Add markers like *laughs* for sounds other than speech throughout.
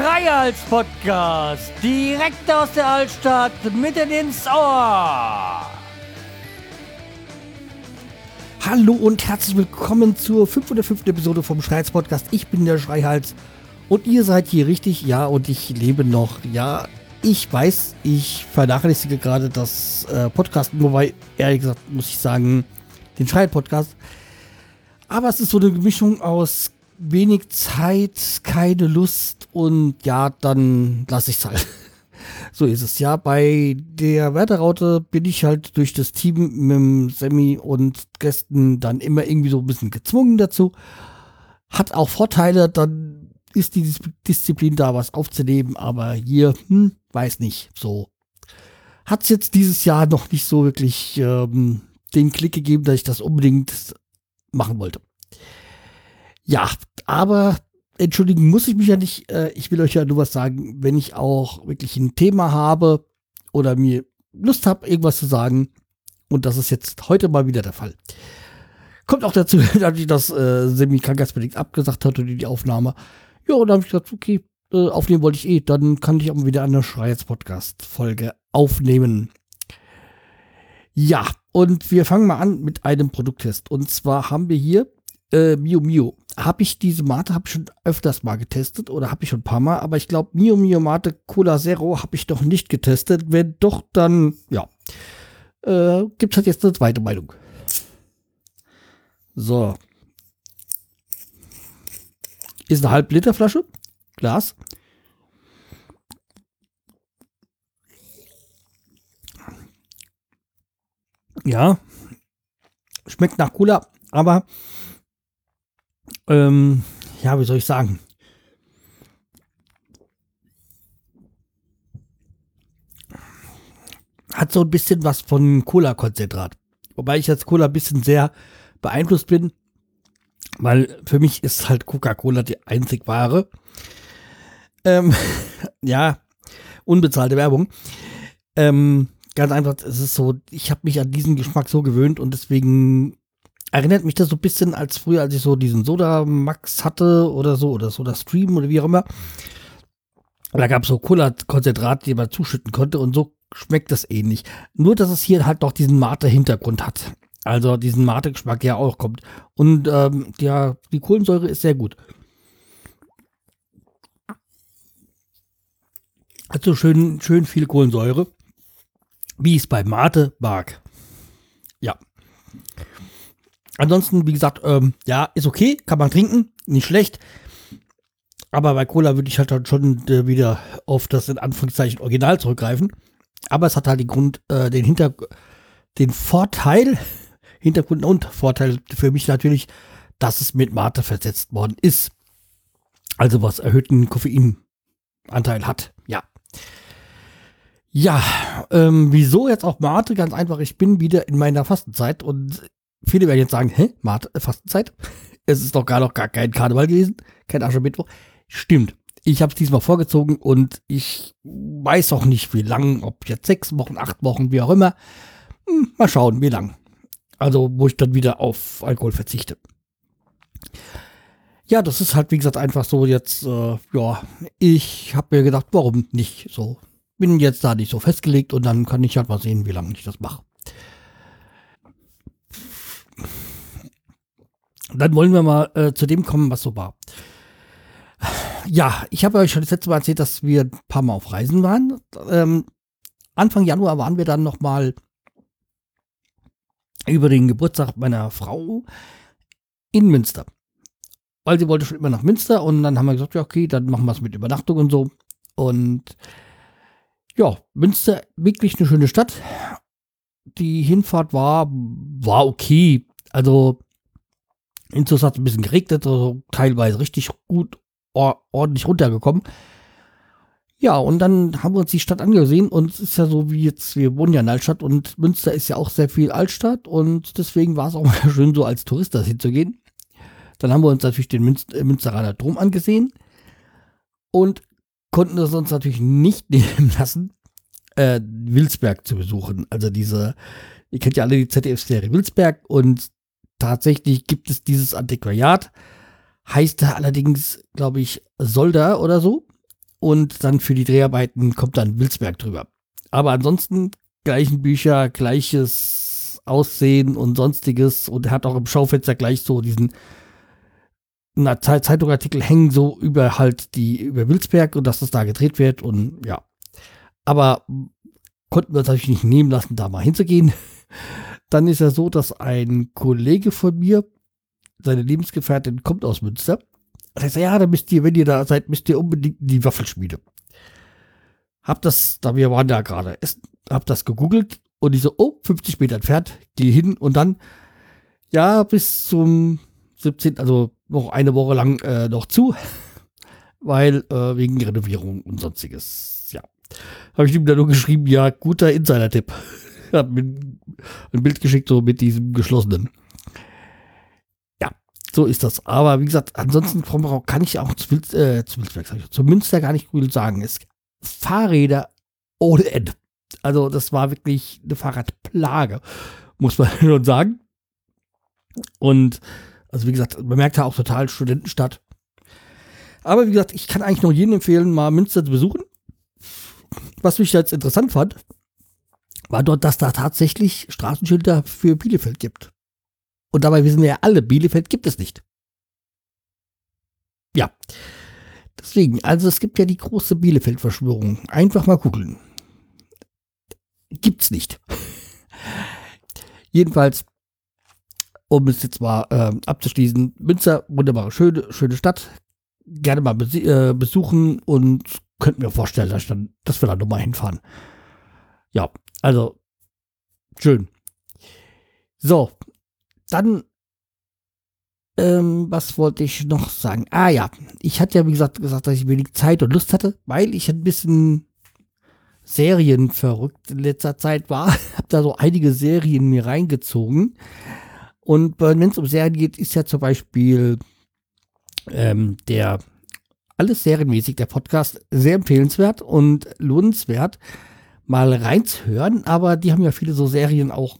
Schreihals Podcast. Direkt aus der Altstadt, mitten ins Ohr. Hallo und herzlich willkommen zur 505. Episode vom Schreihals Podcast. Ich bin der Schreihals und ihr seid hier richtig. Ja, und ich lebe noch. Ja, ich weiß, ich vernachlässige gerade das äh, Podcast, wobei, ehrlich gesagt, muss ich sagen, den Schreihals Podcast. Aber es ist so eine Mischung aus wenig Zeit, keine Lust und ja, dann lasse ich es halt. *laughs* So ist es ja. Bei der Wärteraute bin ich halt durch das Team mit dem Semi und Gästen dann immer irgendwie so ein bisschen gezwungen dazu. Hat auch Vorteile, dann ist die Disziplin da, was aufzunehmen, aber hier, hm, weiß nicht, so. Hat es jetzt dieses Jahr noch nicht so wirklich ähm, den Klick gegeben, dass ich das unbedingt machen wollte. Ja, aber entschuldigen muss ich mich ja nicht. Äh, ich will euch ja nur was sagen, wenn ich auch wirklich ein Thema habe oder mir Lust habe, irgendwas zu sagen. Und das ist jetzt heute mal wieder der Fall. Kommt auch dazu, *laughs* dass ich das äh, semi-krankheitsbedingt abgesagt hatte, die Aufnahme. Ja, und dann habe ich gesagt, okay, äh, aufnehmen wollte ich eh. Dann kann ich auch mal wieder eine Schreiz-Podcast-Folge aufnehmen. Ja, und wir fangen mal an mit einem Produkttest. Und zwar haben wir hier äh, Mio Mio. Habe ich diese Mate habe ich schon öfters mal getestet oder habe ich schon ein paar Mal, aber ich glaube Mio Mio Mate Cola Zero habe ich noch nicht getestet. Wenn doch, dann ja, äh, gibt es halt jetzt eine zweite Meinung. So. Ist eine halb Liter Flasche. Glas. Ja. Schmeckt nach Cola, aber ähm, ja, wie soll ich sagen? Hat so ein bisschen was von Cola-Konzentrat. Wobei ich als Cola ein bisschen sehr beeinflusst bin, weil für mich ist halt Coca-Cola die einzig wahre. Ähm, *laughs* ja, unbezahlte Werbung. Ähm, ganz einfach, es ist so, ich habe mich an diesen Geschmack so gewöhnt und deswegen erinnert mich das so ein bisschen als früher, als ich so diesen Soda Max hatte oder so, oder Soda Stream oder wie auch immer. Da gab es so Cola-Konzentrat, die man zuschütten konnte und so schmeckt das ähnlich. Nur, dass es hier halt noch diesen Mate-Hintergrund hat. Also diesen Mate-Geschmack ja auch kommt. Und ähm, ja, die Kohlensäure ist sehr gut. Hat so schön, schön viel Kohlensäure, wie es bei Mate mag. Ja. Ansonsten, wie gesagt, ähm, ja, ist okay, kann man trinken, nicht schlecht. Aber bei Cola würde ich halt dann schon äh, wieder auf das in Anführungszeichen Original zurückgreifen. Aber es hat halt den Grund, äh, den Hinter, den Vorteil, *laughs* Hintergrund und Vorteil für mich natürlich, dass es mit Mate versetzt worden ist. Also was erhöhten Koffeinanteil hat, ja. Ja, ähm, wieso jetzt auch Mate? Ganz einfach, ich bin wieder in meiner Fastenzeit und Viele werden jetzt sagen, hä, Mart, äh, Fastenzeit? *laughs* Es ist doch gar noch gar kein Karneval gewesen, kein Aschermittwoch. Stimmt. Ich habe es diesmal vorgezogen und ich weiß auch nicht, wie lang, ob jetzt sechs Wochen, acht Wochen, wie auch immer. Hm, mal schauen, wie lang. Also, wo ich dann wieder auf Alkohol verzichte. Ja, das ist halt, wie gesagt, einfach so jetzt, äh, ja, ich habe mir gedacht, warum nicht so. Bin jetzt da nicht so festgelegt und dann kann ich halt mal sehen, wie lange ich das mache. Dann wollen wir mal äh, zu dem kommen, was so war. Ja, ich habe euch schon das letzte Mal erzählt, dass wir ein paar Mal auf Reisen waren. Ähm, Anfang Januar waren wir dann noch mal über den Geburtstag meiner Frau in Münster. Weil sie wollte schon immer nach Münster und dann haben wir gesagt, ja, okay, dann machen wir es mit Übernachtung und so. Und ja, Münster, wirklich eine schöne Stadt. Die Hinfahrt war, war okay. Also Inzus hat ein bisschen geregnet, also teilweise richtig gut, ordentlich runtergekommen. Ja, und dann haben wir uns die Stadt angesehen und es ist ja so wie jetzt, wir wohnen ja in Altstadt und Münster ist ja auch sehr viel Altstadt und deswegen war es auch *laughs* mal schön, so als Tourist da hinzugehen. Dann haben wir uns natürlich den Münster, äh, Münsteraner Dom angesehen und konnten es uns natürlich nicht *laughs* nehmen lassen, äh, Wilsberg zu besuchen. Also diese, ihr kennt ja alle die ZDF-Serie Wilsberg und tatsächlich gibt es dieses Antiquariat. Heißt da allerdings, glaube ich, Solda oder so. und dann für die Dreharbeiten kommt dann Wilsberg drüber. Aber ansonsten gleichen Bücher, gleiches Aussehen und sonstiges und er hat auch im Schaufenster gleich so diesen na, Zeitungartikel hängen so über halt die über Wilsberg und dass das da gedreht wird und ja. Aber konnten wir uns natürlich nicht nehmen lassen, da mal hinzugehen. Dann ist ja so, dass ein Kollege von mir, seine Lebensgefährtin, kommt aus Münster. Er sagt, ja, da müsst ihr, wenn ihr da seid, müsst ihr unbedingt in die Waffelschmiede. Hab das, da wir waren da gerade, hab das gegoogelt und ich so, oh, 50 Meter entfernt, gehe hin und dann, ja, bis zum 17., also noch eine Woche lang äh, noch zu, *laughs* weil äh, wegen Renovierung und sonstiges, ja. Habe ich ihm dann nur geschrieben, ja, guter Insider-Tipp. *laughs* Hab mir ein Bild geschickt, so mit diesem geschlossenen. Ja, so ist das. Aber wie gesagt, ansonsten kann ich auch zu, äh, zu, zu Münster gar nicht gut sagen. Es Fahrräder ohne Ende. Also das war wirklich eine Fahrradplage, muss man *laughs* schon sagen. Und also wie gesagt, man merkt ja auch total Studentenstadt. Aber wie gesagt, ich kann eigentlich nur jedem empfehlen, mal Münster zu besuchen. Was mich jetzt interessant fand, war dort, dass da tatsächlich Straßenschilder für Bielefeld gibt. Und dabei wissen wir ja alle, Bielefeld gibt es nicht. Ja. Deswegen, also es gibt ja die große Bielefeld-Verschwörung. Einfach mal googeln. Gibt's nicht. *laughs* Jedenfalls, um es jetzt mal äh, abzuschließen, Münster, wunderbare, schöne, schöne Stadt. Gerne mal äh, besuchen und könnten mir vorstellen, dass, dann, dass wir da nochmal hinfahren. Ja, also schön. So, dann ähm, was wollte ich noch sagen? Ah ja, ich hatte ja wie gesagt gesagt, dass ich wenig Zeit und Lust hatte, weil ich ein bisschen Serienverrückt in letzter Zeit war. *laughs* Hab da so einige Serien mir reingezogen. Und wenn es um Serien geht, ist ja zum Beispiel ähm, der alles serienmäßig, der Podcast, sehr empfehlenswert und lohnenswert, mal reinzuhören. Aber die haben ja viele so Serien auch,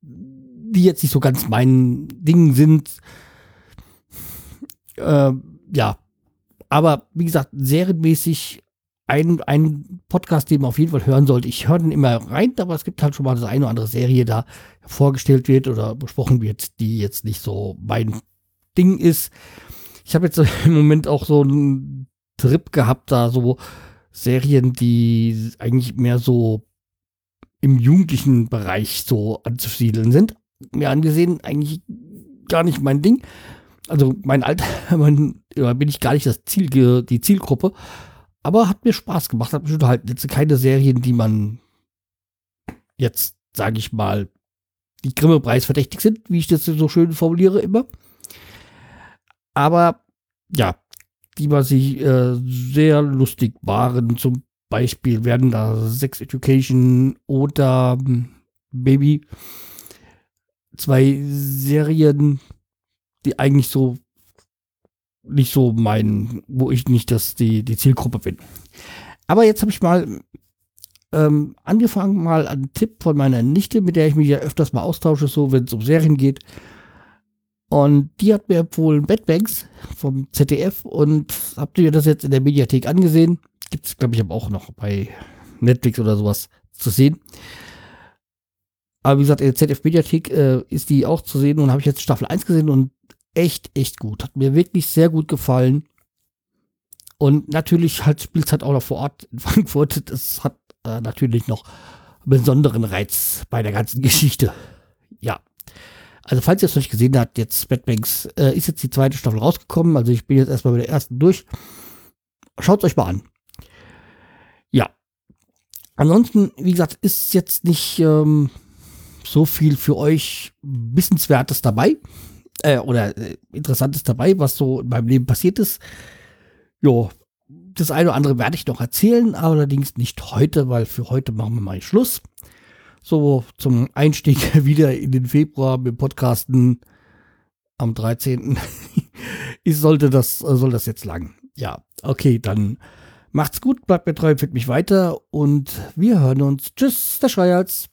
die jetzt nicht so ganz mein Ding sind. Äh, ja, aber wie gesagt, serienmäßig ein, ein Podcast, den man auf jeden Fall hören sollte. Ich höre den immer rein, aber es gibt halt schon mal das eine oder andere Serie, da vorgestellt wird oder besprochen wird, die jetzt nicht so mein Ding ist ich habe jetzt *laughs* im Moment auch so einen Trip gehabt, da so Serien, die eigentlich mehr so im jugendlichen Bereich so anzusiedeln sind. Mir angesehen, eigentlich gar nicht mein Ding. Also mein Alter, *laughs* mein, bin ich gar nicht das Ziel, die Zielgruppe. Aber hat mir Spaß gemacht. Hat bestimmt halt jetzt keine Serien, die man jetzt, sage ich mal, die Grimme-Preis verdächtig sind, wie ich das so schön formuliere immer. Aber ja, die was sich äh, sehr lustig waren. Zum Beispiel werden da Sex Education oder hm, Baby zwei Serien, die eigentlich so nicht so meinen, wo ich nicht das die, die Zielgruppe bin. Aber jetzt habe ich mal ähm, angefangen, mal einen Tipp von meiner Nichte, mit der ich mich ja öfters mal austausche, so wenn es um Serien geht. Und die hat mir empfohlen Bad Banks vom ZDF und habt ihr das jetzt in der Mediathek angesehen? Gibt es, glaube ich, aber auch noch bei Netflix oder sowas zu sehen. Aber wie gesagt, in der ZDF-Mediathek äh, ist die auch zu sehen und habe ich jetzt Staffel 1 gesehen und echt, echt gut. Hat mir wirklich sehr gut gefallen. Und natürlich halt spielt es halt auch noch vor Ort in *laughs* Frankfurt. Das hat äh, natürlich noch besonderen Reiz bei der ganzen Geschichte. Ja. Also falls ihr es noch nicht gesehen habt, jetzt Bad äh, ist jetzt die zweite Staffel rausgekommen. Also ich bin jetzt erstmal mit der ersten durch. Schaut euch mal an. Ja. Ansonsten, wie gesagt, ist jetzt nicht ähm, so viel für euch Wissenswertes dabei. Äh, oder äh, Interessantes dabei, was so in meinem Leben passiert ist. Jo, das eine oder andere werde ich noch erzählen, allerdings nicht heute, weil für heute machen wir mal Schluss so zum Einstieg *laughs* wieder in den Februar mit Podcasten am 13. *laughs* ich sollte das, soll das jetzt lang. Ja, okay, dann macht's gut, bleibt mir treu, empfiehlt mich weiter und wir hören uns. Tschüss, der Schreihals.